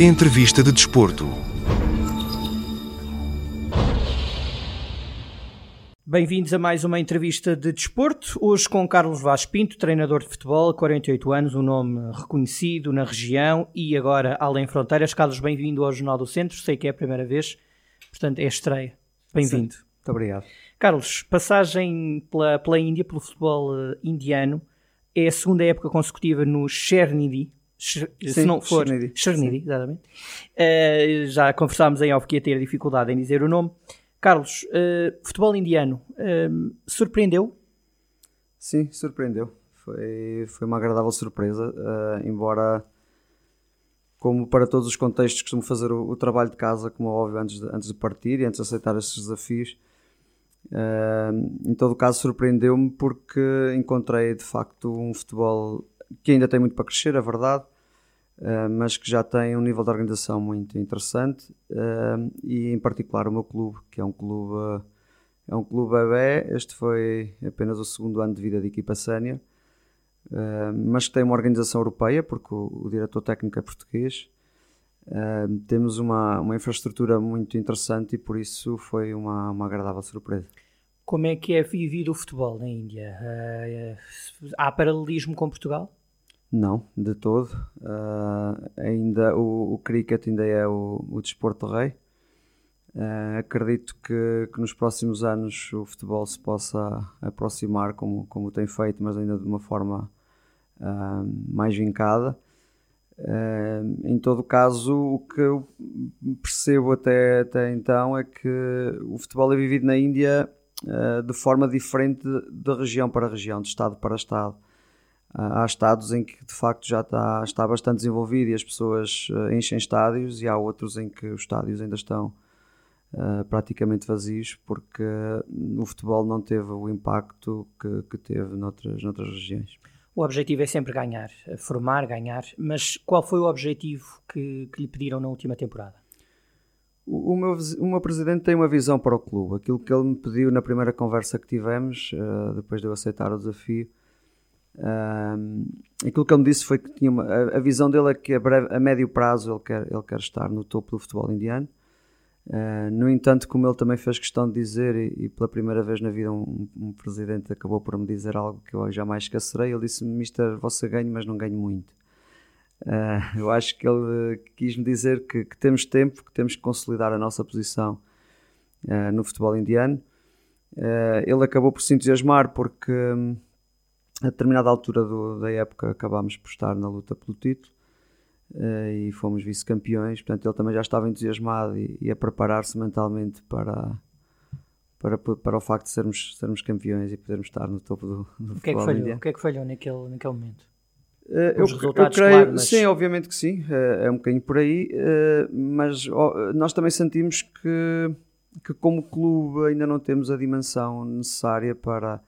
Entrevista de Desporto. Bem-vindos a mais uma entrevista de desporto. Hoje com Carlos Vaz Pinto, treinador de futebol, 48 anos, um nome reconhecido na região e agora além fronteiras. Carlos, bem-vindo ao Jornal do Centro. Sei que é a primeira vez, portanto é estreia. Bem-vindo. Muito obrigado. Carlos, passagem pela, pela Índia, pelo futebol uh, indiano, é a segunda época consecutiva no Chernidi. Se não for Chernidi. Chernidi, exatamente. Uh, já conversámos em off que ia ter dificuldade em dizer o nome. Carlos, uh, futebol indiano uh, surpreendeu? Sim, surpreendeu. Foi, foi uma agradável surpresa, embora, como para todos os contextos, costumo fazer o, o, trabalho de casa, como é óbvio, antes de, antes de partir e antes de aceitar estes desafios. em todo caso, surpreendeu-me porque encontrei de facto um futebol que ainda tem muito para crescer, é verdade, Uh, mas que já tem um nível de organização muito interessante uh, e em particular o meu clube, que é um clube uh, é um clube bebê, este foi apenas o segundo ano de vida de equipa sénior, mas que tem uma organização europeia, porque o, o diretor técnico é português. temos uma, uma infraestrutura muito interessante e por isso foi uma, uma agradável surpresa. Como é que é vivido o futebol na Índia? há paralelismo com Portugal? Não, de todo. Uh, ainda o, o cricket ainda é o, o desporto rei. Uh, acredito que, que, nos próximos anos o futebol se possa aproximar como, como tem feito, mas ainda de uma forma uh, mais vincada. em todo caso, o que eu percebo até, até então é que o futebol é vivido na Índia de forma diferente de, região para região, de estado para estado há estados em que de facto já está, está bastante desenvolvido e as pessoas uh, enchem estádios e há outros em que os estádios ainda estão uh, praticamente vazios porque o futebol não teve o impacto que, que teve noutras, noutras regiões. O objetivo é sempre ganhar, formar, ganhar, mas qual foi o objetivo que, que lhe pediram na última temporada? O, o, meu, o meu presidente tem uma visão para o clube. Aquilo que ele me pediu na primeira conversa que tivemos, uh, depois de eu aceitar o desafio, um, aquilo que ele me disse foi que tinha uma, a, a, visão dele é que a, breve, a, médio prazo ele quer, ele quer estar no topo do futebol indiano. Uh, no entanto, como ele também fez questão de dizer, e, e pela primeira vez na vida um, um, presidente acabou por me dizer algo que eu jamais esquecerei, ele disse-me, Mister, você ganha, mas não ganho muito. Uh, eu acho que ele quis me dizer que, que, temos tempo, que temos que consolidar a nossa posição uh, no futebol indiano. ele acabou por se entusiasmar porque... Um, a determinada altura do, da época acabámos por estar na luta pelo título uh, e fomos vice-campeões, portanto ele também já estava entusiasmado e, e a preparar-se mentalmente para, para, para o facto de sermos, sermos campeões e podermos estar no topo do, do o que é que falhou? O que é que falhou naquele, naquele momento? Uh, eu, eu, creio, claro, mas... sim, obviamente que sim, uh, é um bocadinho por aí, mas nós também sentimos que, que como clube ainda não temos a dimensão necessária para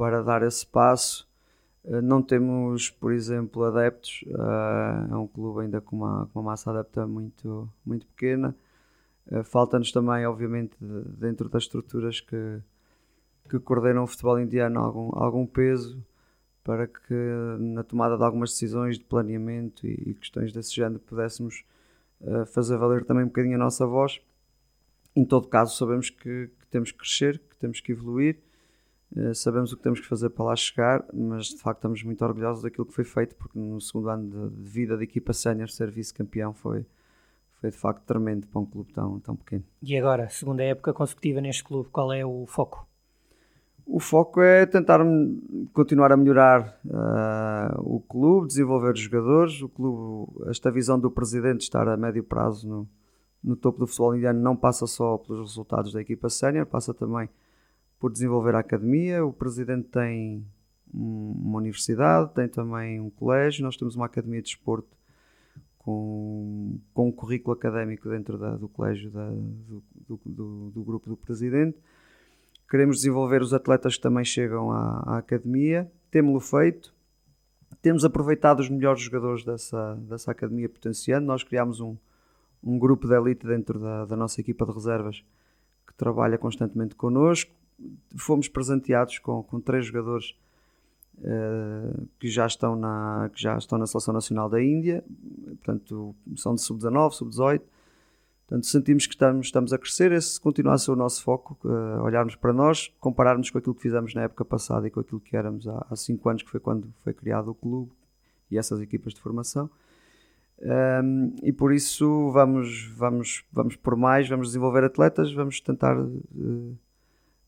para dar esse passo. Eh, não temos, por exemplo, adeptos, eh, é um clube ainda com uma, com uma massa adepta muito, muito pequena. Eh, falta-nos também, obviamente, dentro das estruturas que, que coordenam o futebol indiano, algum, algum peso para que na tomada de algumas decisões de planeamento e, questões desse género pudéssemos fazer valer também um bocadinho a nossa voz. Em todo caso, sabemos que, que temos que crescer, que temos que evoluir sabemos o que temos que fazer para lá chegar, mas de facto estamos muito orgulhosos daquilo que foi feito, porque no segundo ano de, vida da equipa sénior ser vice-campeão foi, foi de facto tremendo para um clube tão, tão pequeno. E agora, segunda época consecutiva neste clube, qual é o foco? O foco é tentar continuar a melhorar uh, o clube, desenvolver os jogadores. O clube, esta visão do presidente estar a médio prazo no, no topo do futebol indiano não passa só pelos resultados da equipa sénior, passa também por desenvolver a academia. O presidente tem uma universidade, tem também um colégio. Nós temos uma academia de esporte com, com um currículo académico dentro da, do colégio da, do, do, do, grupo do presidente. Queremos desenvolver os atletas que também chegam à, à academia. Temos-lo feito. Temos aproveitado os melhores jogadores dessa, dessa academia potenciando. Nós criámos um, um grupo de elite dentro da, da nossa equipa de reservas que trabalha constantemente connosco fomos presenteados com, com três jogadores uh, que, já estão na, que já estão na Seleção Nacional da Índia, portanto, são de sub-19, sub-18. Portanto, sentimos que estamos, estamos a crescer. Esse continua a ser o nosso foco, uh, olharmos para nós, compararmos com aquilo que fizemos na época passada e com aquilo que éramos há, há cinco anos, que foi quando foi criado o clube e essas equipas de formação. Um, e por isso vamos, vamos, vamos por mais, vamos desenvolver atletas, vamos tentar, uh,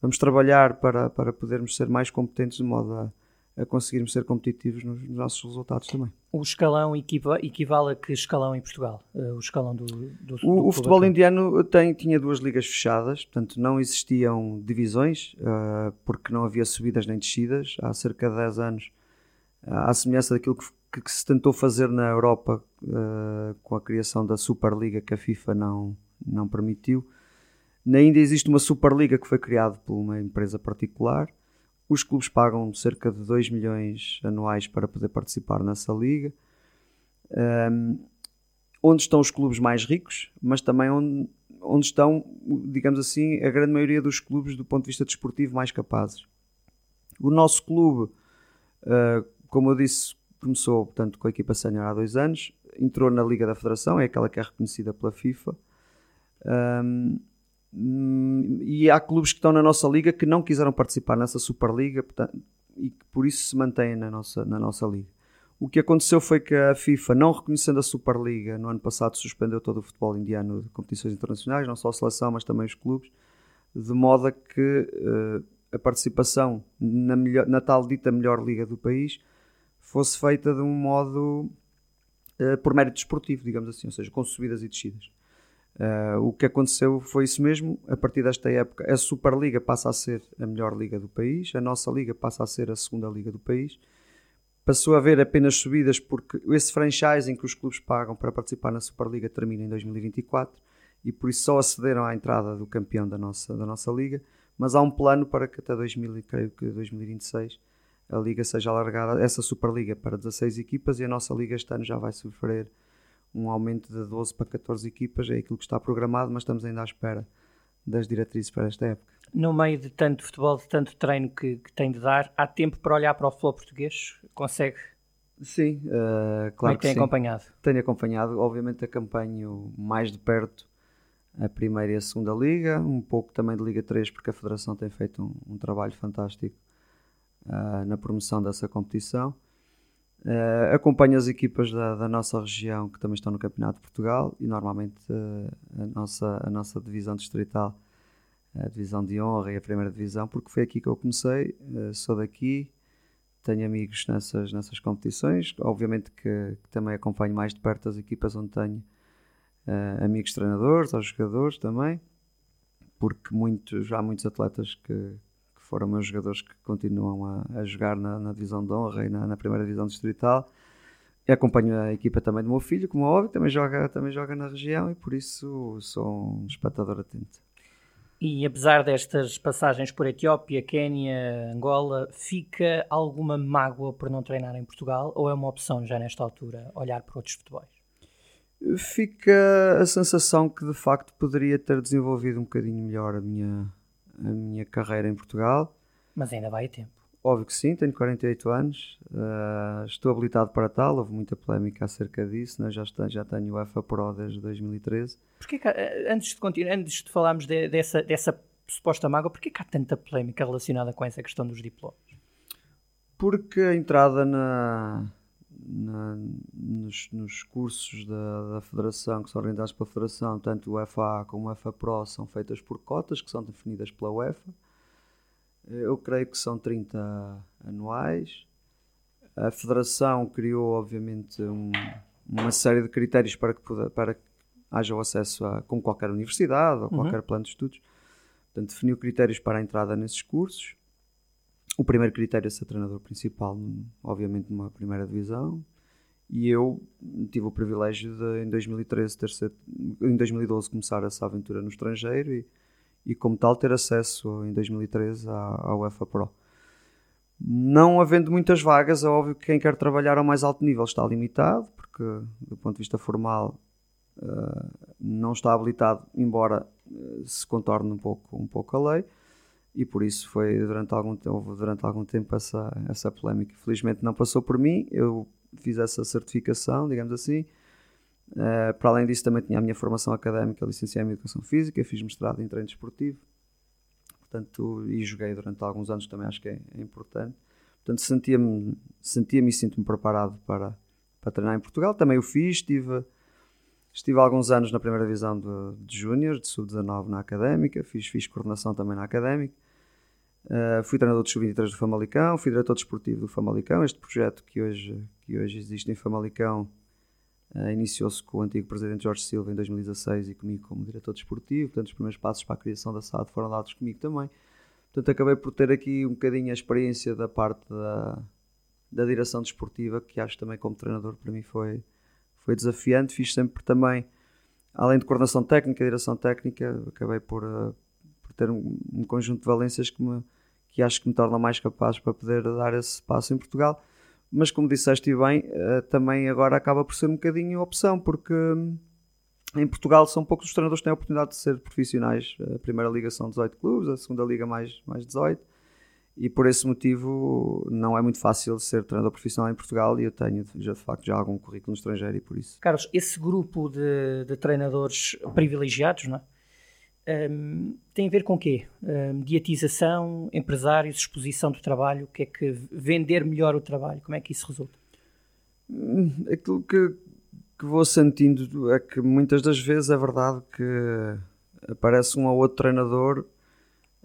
vamos trabalhar para, para podermos ser mais competentes de modo a, a conseguirmos ser competitivos nos, nos, nossos resultados também. O escalão equivale, equivale a que escalão em Portugal? Uh, o escalão do, do, do O, o futebol indiano tem, tinha duas ligas fechadas, portanto não existiam divisões, uh, porque não havia subidas nem descidas. Há cerca de 10 anos, à semelhança daquilo que que, que se tentou fazer na Europa uh, com a criação da Superliga que a FIFA não, não permitiu. Na Índia existe uma Superliga que foi criada por uma empresa particular. Os clubes pagam cerca de 2 milhões anuais para poder participar nessa liga. Um, onde estão os clubes mais ricos, mas também onde, onde estão, digamos assim, a grande maioria dos clubes do ponto de vista desportivo mais capazes. O nosso clube, uh, como eu disse, começou, portanto, com a equipa sénior há dois anos, entrou na Liga da Federação, é aquela que é reconhecida pela FIFA. Um, e há clubes que estão na nossa liga que não quiseram participar nessa Superliga portanto, e que por isso se mantêm na nossa, na nossa liga. O que aconteceu foi que a FIFA, não reconhecendo a Superliga, no ano passado suspendeu todo o futebol indiano de competições internacionais, não só a seleção, mas também os clubes, de modo a que uh, a participação na, melhor, na tal dita melhor liga do país fosse feita de um modo uh, por mérito desportivo, digamos assim, ou seja, com subidas e descidas. Uh, o que aconteceu foi isso mesmo. A partir desta época, a Superliga passa a ser a melhor liga do país, a nossa liga passa a ser a segunda liga do país. Passou a haver apenas subidas porque esse franchising que os clubes pagam para participar na Superliga termina em 2024 e por isso só acederam à entrada do campeão da nossa, da nossa liga. Mas há um plano para que até 2000, creio que 2026 a liga seja alargada, essa Superliga para 16 equipas e a nossa liga este ano já vai sofrer um aumento de 12 para 14 equipas, é aquilo que está programado, mas estamos ainda à espera das diretrizes para esta época. No meio de tanto futebol, de tanto treino que, que tem de dar, há tempo para olhar para o futebol português? Consegue? Sim, uh, claro Como é que, que tem sim. acompanhado? Tenho acompanhado, obviamente acompanho mais de perto a primeira e a segunda liga, um pouco também de Liga 3, porque a Federação tem feito um, um trabalho fantástico uh, na promoção dessa competição. Uh, acompanho as equipas da, da, nossa região que também estão no Campeonato de Portugal e normalmente uh, a, nossa, a nossa divisão distrital, a divisão de honra e a primeira divisão, porque foi aqui que eu comecei, uh, sou daqui, tenho amigos nessas, nessas competições, obviamente que, que também acompanho mais de perto as equipas onde tenho amigos treinadores, aos jogadores também, porque muitos, há muitos atletas que, foram meus jogadores que continuam a, a jogar na, na, divisão de honra e na, na, primeira divisão distrital. E acompanho a equipa também do meu filho, como é óbvio, também joga, também joga na região e por isso sou um espectador atento. E apesar destas passagens por Etiópia, Quénia, Angola, fica alguma mágoa por não treinar em Portugal ou é uma opção já nesta altura olhar para outros futebols? Fica a sensação que de facto poderia ter desenvolvido um bocadinho melhor a minha, a minha carreira em Portugal. Mas ainda vai a tempo. Óbvio que sim, tenho 48 anos, uh, estou habilitado para tal, houve muita polémica acerca disso, né? já, está, já tenho o EFA Pro desde 2013. Porquê que, eh, antes de continuar, antes de falarmos de, dessa, dessa suposta mágoa, porquê que há tanta polémica relacionada com essa questão dos diplomas? Porque a entrada na, na, nos, nos, cursos da, da, Federação, que são orientados pela Federação, tanto o FA como o FA Pro, são feitas por cotas que são definidas pela UEFA. Eu creio que são 30 anuais. A Federação criou, obviamente, um, uma série de critérios para que, puder, para que haja o acesso a, como qualquer universidade ou uhum. qualquer plano de estudos. Portanto, definiu critérios para a entrada nesses cursos o primeiro critério é ser treinador principal, obviamente numa primeira divisão, e eu tive o privilégio de em 2013 ter sido, em 2012 começar essa aventura no estrangeiro e, e como tal ter acesso em 2013 à, à UEFA Pro. Não havendo muitas vagas, é óbvio que quem quer trabalhar ao mais alto nível está limitado, porque do ponto de vista formal uh, não está habilitado, embora uh, se contorne um pouco, um pouco a lei. E por isso foi durante algum, houve durante algum tempo essa, essa polémica. Felizmente não passou por mim, eu fiz essa certificação, digamos assim. Uh, para além disso, também tinha a minha formação académica, licenciei em Educação Física, fiz mestrado em treino desportivo, portanto, e joguei durante alguns anos também, acho que é, é importante. Portanto, sentia-me sentia e sinto-me preparado para, para treinar em Portugal. Também o fiz, estive, estive alguns anos na primeira divisão de, de Júnior, de Sub-19 na Académica, fiz, fiz coordenação também na Académica. Uh, fui treinador de Sub-23 do Famalicão, fui diretor desportivo do Famalicão. Este projeto que hoje, que hoje existe em Famalicão uh, iniciou-se com o antigo presidente Jorge Silva em 2016 e comigo como diretor desportivo. Portanto, os primeiros passos para a criação da SAD foram dados comigo também. Portanto, acabei por ter aqui um bocadinho a experiência da parte da, da direção desportiva, que acho também como treinador para mim foi, foi desafiante. Fiz sempre também, além de coordenação técnica, direção técnica, acabei por, uh, ter um, um, conjunto de valências que, me, que acho que me torna mais capaz para poder dar esse passo em Portugal. Mas como disseste bem, uh, também agora acaba por ser um bocadinho opção, porque hum, em Portugal são poucos os treinadores que têm a oportunidade de ser profissionais. A primeira liga são 18 clubes, a segunda liga mais, mais 18. E por esse motivo não é muito fácil ser treinador profissional em Portugal e eu tenho já, de facto já algum currículo no estrangeiro e por isso. Carlos, esse grupo de, de treinadores privilegiados não é? Um, tem a ver com o quê? Um, dietização, empresários, exposição do trabalho, o que é que vender melhor o trabalho, como é que isso resulta? Hum, aquilo que que vou sentindo é que muitas das vezes é verdade que aparece um ou outro treinador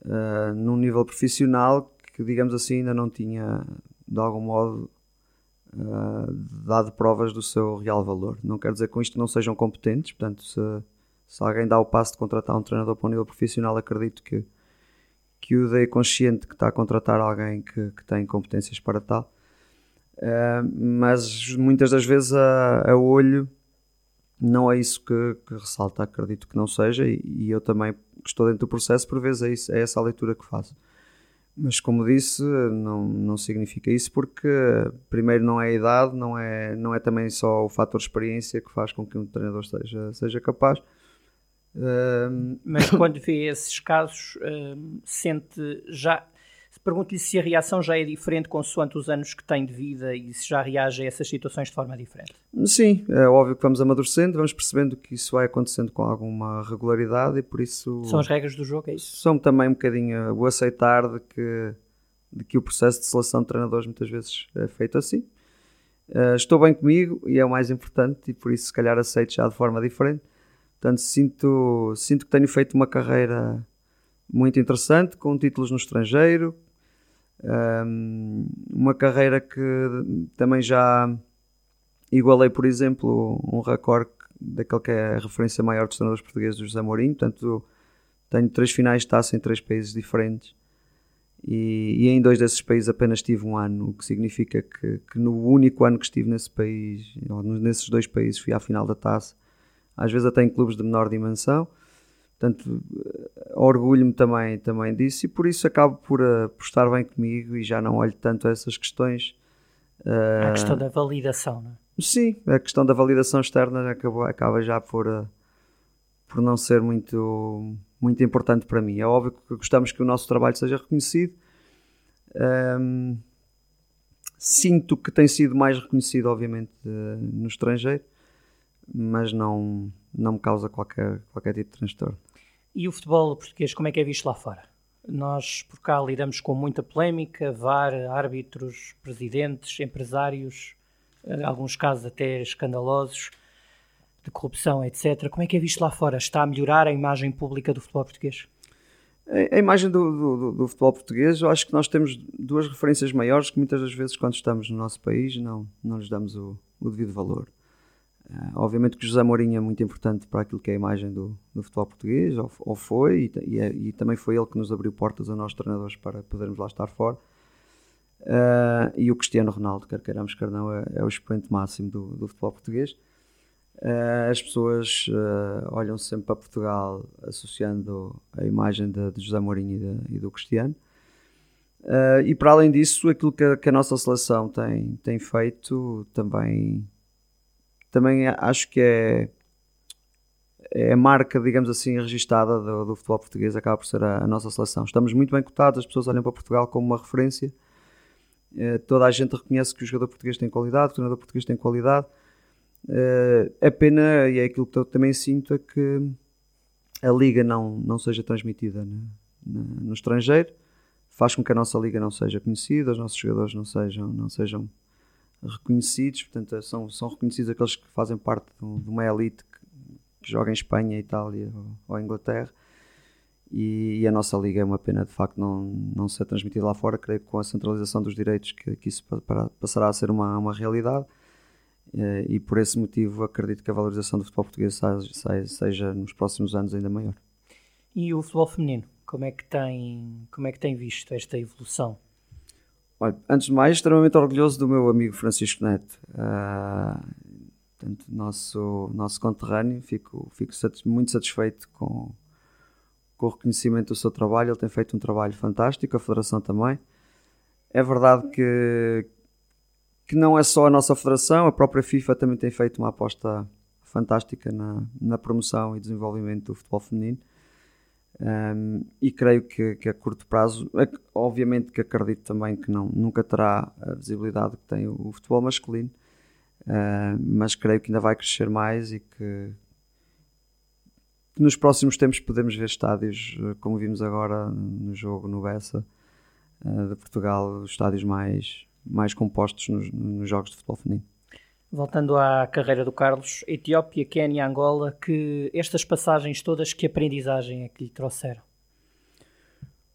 uh, num nível profissional que, digamos assim, ainda não tinha de algum modo uh, dado provas do seu real valor. Não quer dizer com isto que não sejam competentes, portanto, se, se alguém dá o passo de contratar um treinador para um nível profissional, acredito que, que o dê consciente que está a contratar alguém que, que tem competências para tal. Uh, mas muitas das vezes a, a, olho não é isso que, que ressalta, acredito que não seja, e, e, eu também estou dentro do processo, por vezes é, isso, é essa a leitura que faço. Mas como disse, não, não significa isso porque primeiro não é a idade, não é, não é também só o fator experiência que faz com que um treinador seja, seja capaz. Mas quando vê esses casos, sente já Pergunto-lhe se a reação já é diferente consoante os anos que tem de vida e se já reage a essas situações de forma diferente. Sim, é óbvio que vamos amadurecendo, vamos percebendo que isso vai acontecendo com alguma regularidade e por isso. São as regras do jogo, é isso? São também um bocadinho o aceitar de que, de que o processo de seleção de treinadores muitas vezes é feito assim. Uh, estou bem comigo e é o mais importante, e por isso, se calhar, aceito já de forma diferente. Portanto, sinto, sinto que tenho feito uma carreira muito interessante, com títulos no estrangeiro, um, uma carreira que também já igualei, por exemplo, um recorde daquele que é a referência maior dos treinadores portugueses José Mourinho. Portanto, tenho três finais de taça em três países diferentes. E, e, em dois desses países apenas tive um ano, o que significa que, que, no único ano que estive nesse país, nesses dois países, fui à final da taça. Às vezes até em clubes de menor dimensão. Portanto, orgulho-me também, também disso e por isso acabo por, uh, por estar bem comigo e já não olho tanto a essas questões. Uh, a questão da validação, não é? Sim, a questão da validação externa acaba, acaba já por, uh, por não ser muito, muito importante para mim. É óbvio que gostamos que o nosso trabalho seja reconhecido. Um, sinto que tem sido mais reconhecido, obviamente, no estrangeiro, mas não, não me causa qualquer, qualquer tipo de transtorno. E o futebol português, como é que é visto lá fora? Nós por cá lidamos com muita polémica, VAR, árbitros, presidentes, empresários, em alguns casos até escandalosos, de corrupção, etc. Como é que é visto lá fora? Está a melhorar a imagem pública do futebol português? A imagem do, do, do, futebol português, eu acho que nós temos duas referências maiores que muitas das vezes, quando estamos no nosso país, não, não lhes damos o, o devido valor. Uh, obviamente que José Mourinho é muito importante para aquilo que é a imagem do, do futebol português, ou, ou foi, e, e, é, e, também foi ele que nos abriu portas a nós treinadores para podermos lá estar fora. Uh, e o Cristiano Ronaldo, quer queiramos, quer não, é, é o expoente máximo do, do futebol português. Uh, as pessoas olham sempre para Portugal associando a imagem de, de José Mourinho e, de, e do Cristiano. e para além disso, aquilo que que a nossa seleção tem, tem feito também também acho que é, é a marca, digamos assim, registada do, do, futebol português, acaba por ser a, a, nossa seleção. Estamos muito bem cotados, as pessoas olham para Portugal como uma referência. Uh, toda a gente reconhece que o jogador português tem qualidade, o treinador português tem qualidade. Uh, é pena, e é aquilo que eu também sinto, é que a liga não, não seja transmitida no, no, no estrangeiro, faz com que a nossa liga não seja conhecida, os nossos jogadores não sejam, não sejam reconhecidos, portanto são, são reconhecidos aqueles que fazem parte de uma elite que, que joga em Espanha, Itália ou, Inglaterra e, e, a nossa liga é uma pena de facto não, não ser transmitida lá fora, creio que com a centralização dos direitos que, que isso passará a ser uma, uma realidade eh, e por esse motivo acredito que a valorização do futebol português seja, seja nos próximos anos ainda maior. E o futebol feminino, como é que tem, como é que tem visto esta evolução? Olha, antes de mais, extremamente orgulhoso do meu amigo Francisco Neto, uh, portanto, nosso, nosso conterrâneo. Fico, fico muito satisfeito com, com o reconhecimento do seu trabalho. Ele tem feito um trabalho fantástico, a Federação também. É verdade que, que não é só a nossa Federação, a própria FIFA também tem feito uma aposta fantástica na, na promoção e desenvolvimento do futebol feminino. Um, e creio que, que, a curto prazo, obviamente que acredito também que não, nunca terá a visibilidade que tem o, futebol masculino, uh, mas creio que ainda vai crescer mais e que, que, nos próximos tempos podemos ver estádios, ah, como vimos agora no jogo no Bessa uh, de Portugal, estádios mais, mais compostos nos, nos jogos de futebol feminino. Voltando à carreira do Carlos, Etiópia, Quênia, Angola, que estas passagens todas, que aprendizagem é que lhe trouxeram?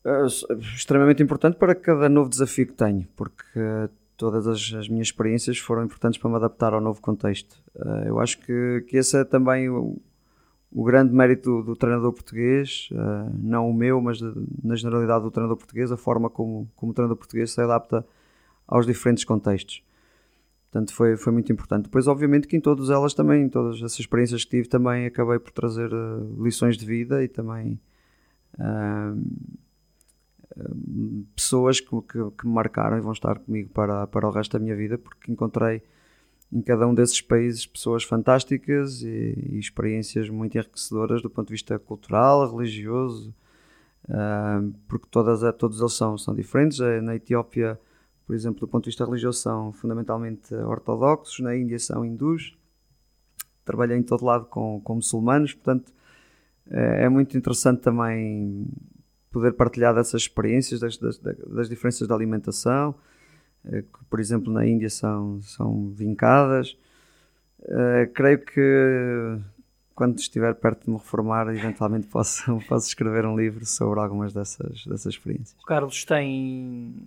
É, extremamente importante para cada novo desafio que tenho, porque todas as, as, minhas experiências foram importantes para me adaptar ao novo contexto. Uh, eu acho que, que esse é também o, o grande mérito do, do treinador português, não o meu, mas na generalidade do treinador português, a forma como, como o treinador português se adapta aos diferentes contextos. Portanto, foi, foi muito importante. Depois, obviamente, que em todas elas também, em todas essas experiências que tive, também acabei por trazer uh, lições de vida e também pessoas que, que, que, me marcaram e vão estar comigo para, para o resto da minha vida, porque encontrei em cada um desses países pessoas fantásticas e, e experiências muito enriquecedoras do ponto de vista cultural, religioso, porque todas, todos eles são, são diferentes. Na Etiópia por exemplo, do ponto de vista religioso, são fundamentalmente ortodoxos, na Índia são hindus. Trabalhei em todo lado com, com muçulmanos, portanto, é, é muito interessante também poder partilhar dessas experiências, das, das, das diferenças de alimentação, eh, que, por exemplo, na Índia são, são vincadas. Uh, creio que quando estiver perto de me reformar, eventualmente posso, posso escrever um livro sobre algumas dessas, dessas experiências. O Carlos tem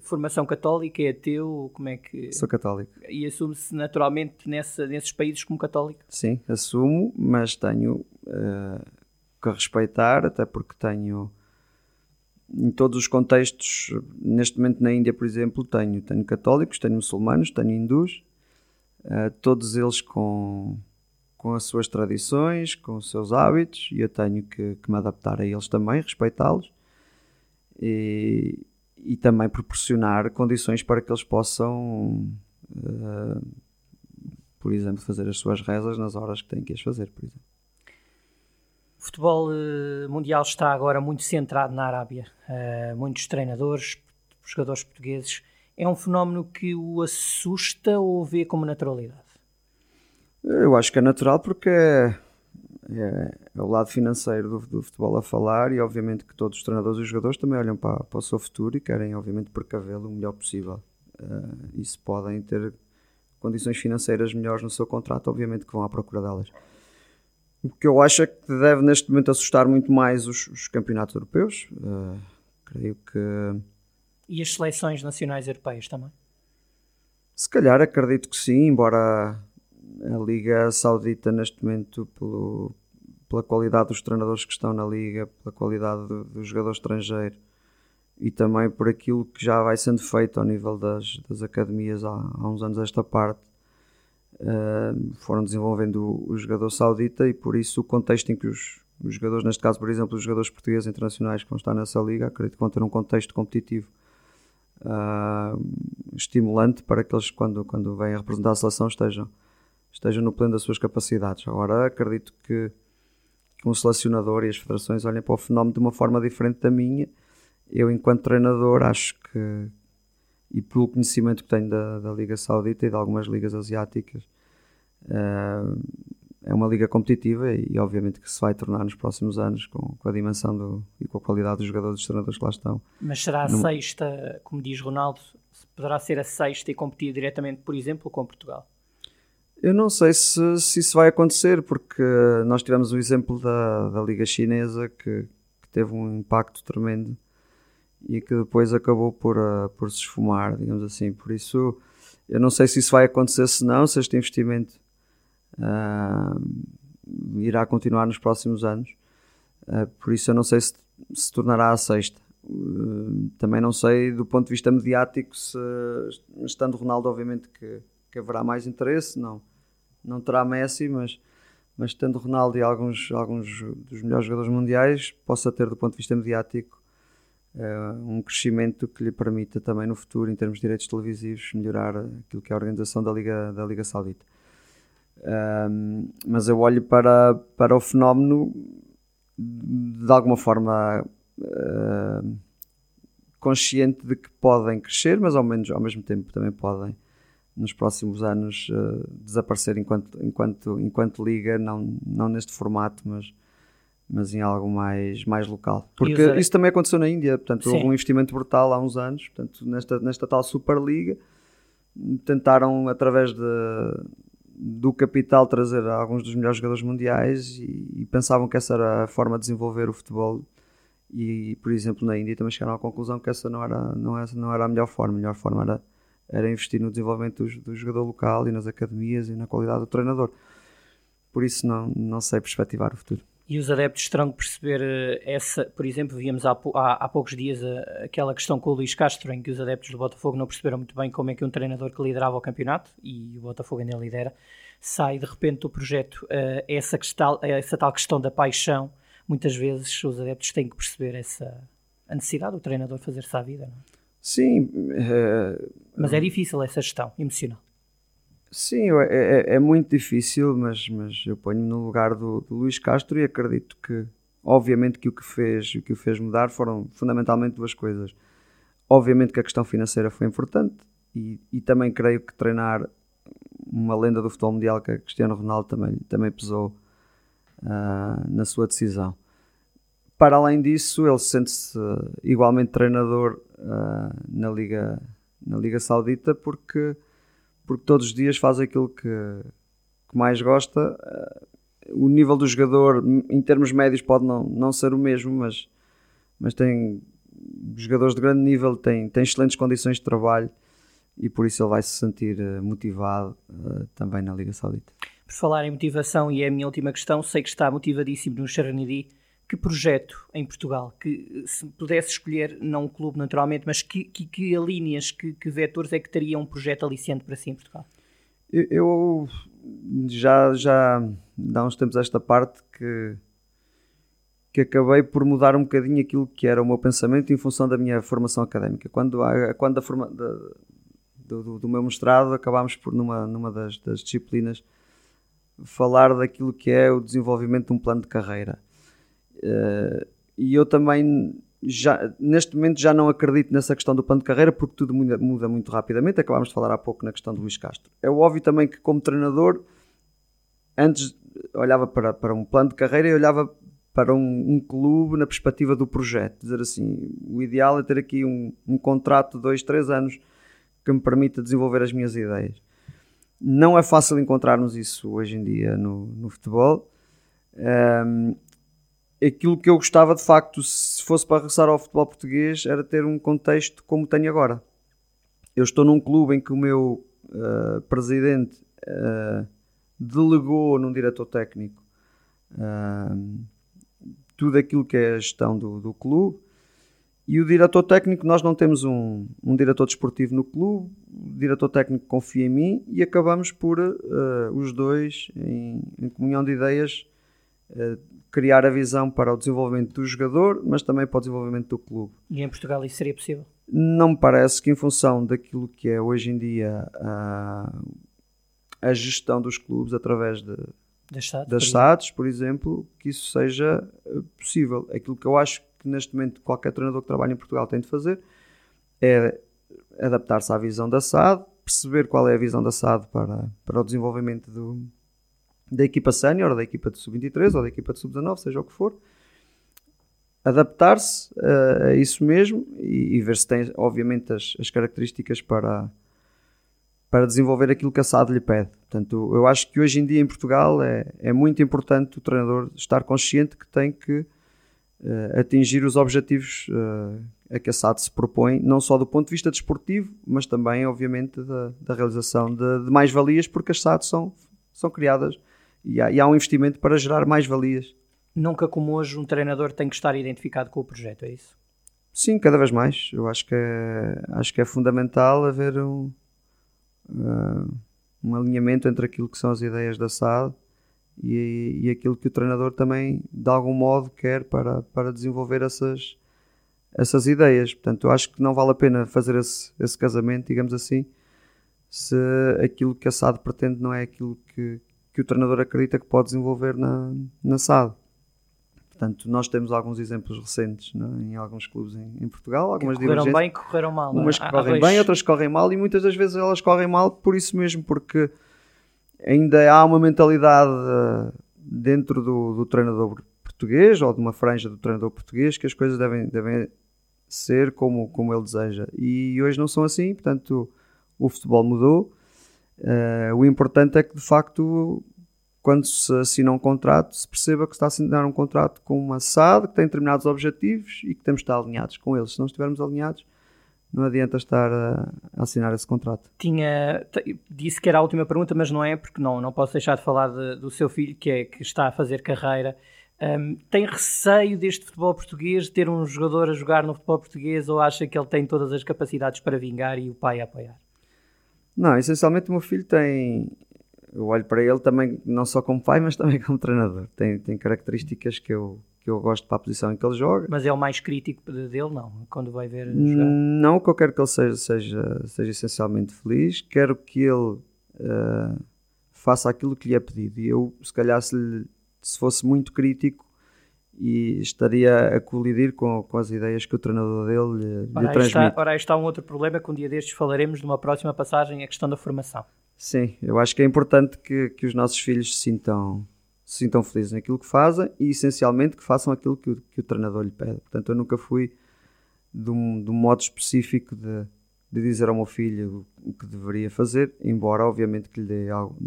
formação católica, é ateu, como é que... Sou católico. E assume-se naturalmente nessa, nesses países como católico? Sim, assumo, mas tenho uh, que respeitar, até porque tenho em todos os contextos, neste momento na Índia, por exemplo, tenho, tenho católicos, tenho muçulmanos, tenho hindus, uh, todos eles com, com as suas tradições, com os seus hábitos, e eu tenho que, que me adaptar a eles também, respeitá-los. E, e também proporcionar condições para que eles possam, uh, por exemplo, fazer as suas rezas nas horas que têm que as fazer, por exemplo. O futebol uh, mundial está agora muito centrado na Arábia. Uh, muitos treinadores, jogadores portugueses. É um fenómeno que o assusta ou vê como naturalidade? Eu acho que é natural porque é é, é, o lado financeiro do, do, futebol a falar e obviamente que todos os treinadores e os jogadores também olham para, para o seu futuro e querem obviamente precavê-lo o melhor possível. Uh, e se podem ter condições financeiras melhores no seu contrato obviamente que vão à procura delas. O que eu acho é que deve neste momento assustar muito mais os, os campeonatos europeus. Uh, creio que e as seleções nacionais europeias também? Se calhar acredito que sim embora a Liga Saudita neste momento pelo, pela qualidade dos treinadores que estão na Liga, pela qualidade do, do jogador estrangeiro e também por aquilo que já vai sendo feito ao nível das, das academias há, há uns anos esta parte. Uh, foram desenvolvendo o, o, jogador saudita e por isso o contexto em que os, os, jogadores, neste caso por exemplo os jogadores portugueses internacionais que vão estar nessa liga, acredito que vão ter um contexto competitivo uh, estimulante para que eles quando, quando vêm a representar a seleção estejam estejam no pleno das suas capacidades. Agora, acredito que um selecionador e as federações olhem para o fenómeno de uma forma diferente da minha. Eu, enquanto treinador, acho que, e pelo conhecimento que tenho da, da Liga Saudita e de algumas ligas asiáticas, uh, é uma liga competitiva e, obviamente que se vai tornar nos próximos anos com, com a dimensão do, e com a qualidade dos jogadores e dos treinadores que lá estão. Mas será a sexta, como diz Ronaldo, poderá ser a sexta e competir diretamente, por exemplo, com Portugal? Eu não sei se, se isso vai acontecer, porque nós tivemos o exemplo da, da Liga Chinesa que, que teve um impacto tremendo e que depois acabou por, uh, por se esfumar, digamos assim. Por isso, eu não sei se isso vai acontecer, se não, se este investimento uh, irá continuar nos próximos anos. Uh, por isso, eu não sei se se tornará a sexta. também não sei do ponto de vista mediático se, estando Ronaldo, obviamente que que haverá mais interesse, não, não terá Messi, mas, mas tendo Ronaldo e alguns, alguns dos melhores jogadores mundiais, possa ter do ponto de vista mediático uh, um crescimento que lhe permita também no futuro, em termos de direitos televisivos, melhorar aquilo que é a organização da Liga, da Liga Saudita. Um, mas eu olho para, para o fenómeno de alguma forma uh, consciente de que podem crescer, mas ao, menos, ao mesmo tempo também podem nos próximos anos uh, desaparecer enquanto, enquanto, enquanto liga, não, não neste formato, mas, mas em algo mais, mais local. Porque isso também aconteceu na Índia, portanto, Sim. houve um investimento brutal há uns anos, portanto, nesta, nesta tal Superliga, tentaram através de, do capital trazer alguns dos melhores jogadores mundiais e, e pensavam que essa era a forma de desenvolver o futebol e, por exemplo, na Índia também chegaram à conclusão que essa não era, não era, não era a melhor forma, a melhor forma era era investir no desenvolvimento do, do, jogador local e nas academias e na qualidade do treinador. Por isso não, não sei perspectivar o futuro. E os adeptos terão que perceber eh, essa, por exemplo, víamos há, há, há, poucos dias eh, aquela questão com o Luís Castro, em que os adeptos do Botafogo não perceberam muito bem como é que um treinador que liderava o campeonato, e o Botafogo ainda lidera, sai de repente do projeto. Uh, essa, questão, essa tal questão da paixão, muitas vezes os adeptos têm que perceber essa a necessidade do treinador fazer-se à vida. Não é? Sim. Uh, mas é difícil essa gestão emocional. Sim, é, é, é muito difícil, mas, mas eu ponho-me no lugar do, do Luís Castro e acredito que, obviamente, que o que fez o que o fez mudar foram fundamentalmente duas coisas. Obviamente que a questão financeira foi importante e, e também creio que treinar uma lenda do futebol mundial que é Cristiano Ronaldo também, também pesou uh, na sua decisão. Para além disso, ele sente-se igualmente treinador uh, na, Liga, na Liga Saudita porque, porque todos os dias faz aquilo que, que mais gosta. Uh, o nível do jogador, em termos médios, pode não, não ser o mesmo, mas, mas tem jogadores de grande nível, tem, tem excelentes condições de trabalho e por isso ele vai se sentir motivado uh, também na Liga Saudita. Por falar em motivação, e é a minha última questão, sei que está motivadíssimo no Serenity que projeto em Portugal, que se pudesse escolher, não um clube naturalmente, mas que, que, que linhas, que, que vetores é que teria um projeto aliciente para si em Portugal? Eu, eu já, já há uns tempos esta parte que, que acabei por mudar um bocadinho aquilo que era o meu pensamento em função da minha formação académica. Quando, a, quando a forma, da, do, do, meu mestrado acabámos por, numa, numa das, das disciplinas, falar daquilo que é o desenvolvimento de um plano de carreira Uh, e eu também já, neste momento já não acredito nessa questão do plano de carreira porque tudo muda, muda, muito rapidamente. Acabámos de falar há pouco na questão do Luís Castro. É óbvio também que, como treinador, antes olhava para, para um plano de carreira e olhava para um, um, clube na perspectiva do projeto. Dizer assim, o ideal é ter aqui um, um contrato de dois, três anos que me permita desenvolver as minhas ideias. Não é fácil encontrarmos isso hoje em dia no, no futebol. Um, aquilo que eu gostava de facto, se fosse para regressar ao futebol português, era ter um contexto como tenho agora. Eu estou num clube em que o meu uh, presidente uh, delegou num diretor técnico uh, tudo aquilo que é a gestão do, do clube. E o diretor técnico, nós não temos um, um diretor desportivo no clube, o diretor técnico confia em mim e acabamos por os dois, em, em comunhão de ideias, criar a visão para o desenvolvimento do jogador, mas também para o desenvolvimento do clube. E em Portugal isso seria possível? Não me parece que, em função daquilo que é hoje em dia a, a gestão dos clubes através de, das SADs, das por por exemplo, que isso seja eh, possível. Aquilo que eu acho que neste momento qualquer treinador que trabalha em Portugal tem de fazer é adaptar-se à visão da SAD, perceber qual é a visão da SAD para, para o desenvolvimento do, da equipa sénior, da equipa de sub-23 ou da equipa de sub-19, seja o que for, adaptar-se uh, a isso mesmo e, e, ver se tem, obviamente, as, as, características para, para desenvolver aquilo que a SAD lhe pede. Portanto, eu acho que hoje em dia em Portugal é, é muito importante o treinador estar consciente que tem que uh, atingir os objetivos uh, a que a SAD se propõe, não só do ponto de vista desportivo, mas também, obviamente, da, da realização de, de mais-valias, porque as SADs são, são criadas e há, e há um investimento para gerar mais-valias. Nunca como hoje um treinador tem que estar identificado com o projeto, é isso? Sim, cada vez mais. Eu acho que é, acho que é fundamental haver um, uh, um alinhamento entre aquilo que são as ideias da SAD e, e aquilo que o treinador também, de algum modo, quer para, para desenvolver essas, essas ideias. Portanto, eu acho que não vale a pena fazer esse, esse casamento, digamos assim, se aquilo que a SAD pretende não é aquilo que, que o treinador acredita que pode desenvolver na, na SAD. Portanto, nós temos alguns exemplos recentes é? em alguns clubes em, em Portugal, algumas que correram bem, que correram mal. É? Umas que correm bem, outras correm mal e muitas das vezes elas correm mal por isso mesmo, porque ainda há uma mentalidade eh, dentro do, do treinador português ou de uma franja do treinador português que as coisas devem, devem ser como, como ele deseja. E hoje não são assim, portanto, o futebol mudou Uh, o importante é que, de facto, quando se assina um contrato, se perceba que se está a assinar um contrato com uma SAD que tem determinados objetivos e que temos de estar alinhados com eles. Se não estivermos alinhados, não adianta estar a, assinar esse contrato. Tinha, disse que era a última pergunta, mas não é, porque não, não posso deixar de falar de, do seu filho, que, é, que está a fazer carreira. Um, tem receio deste futebol português, de ter um jogador a jogar no futebol português, ou acha que ele tem todas as capacidades para vingar e o pai a apoiar? Não, essencialmente o meu filho tem. Eu olho para ele também, não só como pai, mas também como treinador. Tem, tem características que eu, que eu gosto para a posição em que ele joga. Mas é o mais crítico dele, não? Quando vai ver jogar? Não, que eu quero que ele seja, seja, seja essencialmente feliz. Quero que ele uh, faça aquilo que lhe é pedido. E eu, se calhar, se, lhe, se fosse muito crítico, e estaria a colidir com, com as ideias que o treinador dele lhe, ora, lhe transmite. Está, ora, está um outro problema que um dia destes falaremos numa próxima passagem, a questão da formação. Sim, eu acho que é importante que, que os nossos filhos se sintam, se sintam felizes naquilo que fazem e essencialmente que façam aquilo que o, que o treinador lhe pede. Portanto, eu nunca fui de um, de um modo específico de, de dizer ao meu filho o que deveria fazer, embora obviamente que lhe, dê,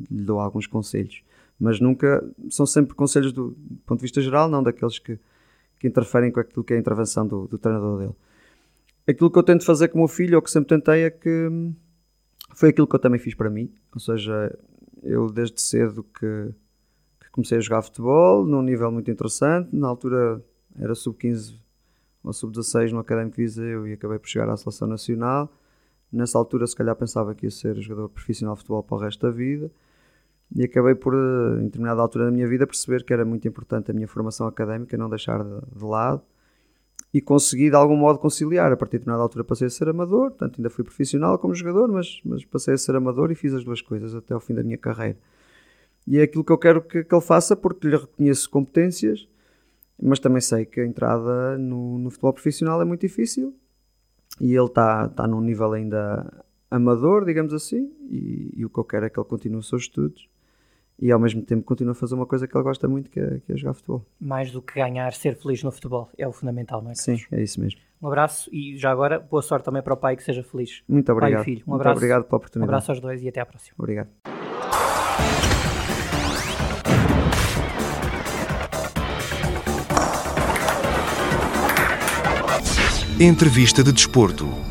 lhe dou alguns conselhos mas nunca são sempre conselhos do, do, ponto de vista geral, não daqueles que, que interferem com aquilo que é a intervenção do, do, treinador dele. Aquilo que eu tento fazer com o meu filho, ou que sempre tentei, é que hum, foi aquilo que eu também fiz para mim, ou seja, eu desde cedo que, que comecei a jogar futebol, num nível muito interessante, na altura era sub-15 ou sub-16 no Académico Viseu e acabei por chegar à Seleção Nacional. Nessa altura, se calhar, pensava que ia ser jogador profissional de futebol para o resto da vida e acabei por, eh, em determinada altura da minha vida, perceber que era muito importante a minha formação académica, não deixar de, de lado e consegui de algum modo conciliar. A partir de determinada altura passei a ser amador, portanto ainda fui profissional como jogador, mas, mas passei a ser amador e fiz as duas coisas até ao fim da minha carreira. E é aquilo que eu quero que, que ele faça porque lhe reconheço competências, mas também sei que a entrada no, no futebol profissional é muito difícil e ele está tá num nível ainda amador, digamos assim, e, e, o que eu quero é que ele continue os seus estudos e ao mesmo tempo continua a fazer uma coisa que ele gosta muito, que é, que é jogar futebol. Mais do que ganhar, ser feliz no futebol é o fundamental, não é? Sim, é isso mesmo. Um abraço e já agora boa sorte também para o pai que seja feliz. Muito obrigado. Pai e filho. Um abraço. Muito obrigado pela oportunidade. Um abraço aos dois e até à próxima. Obrigado. Entrevista de Desporto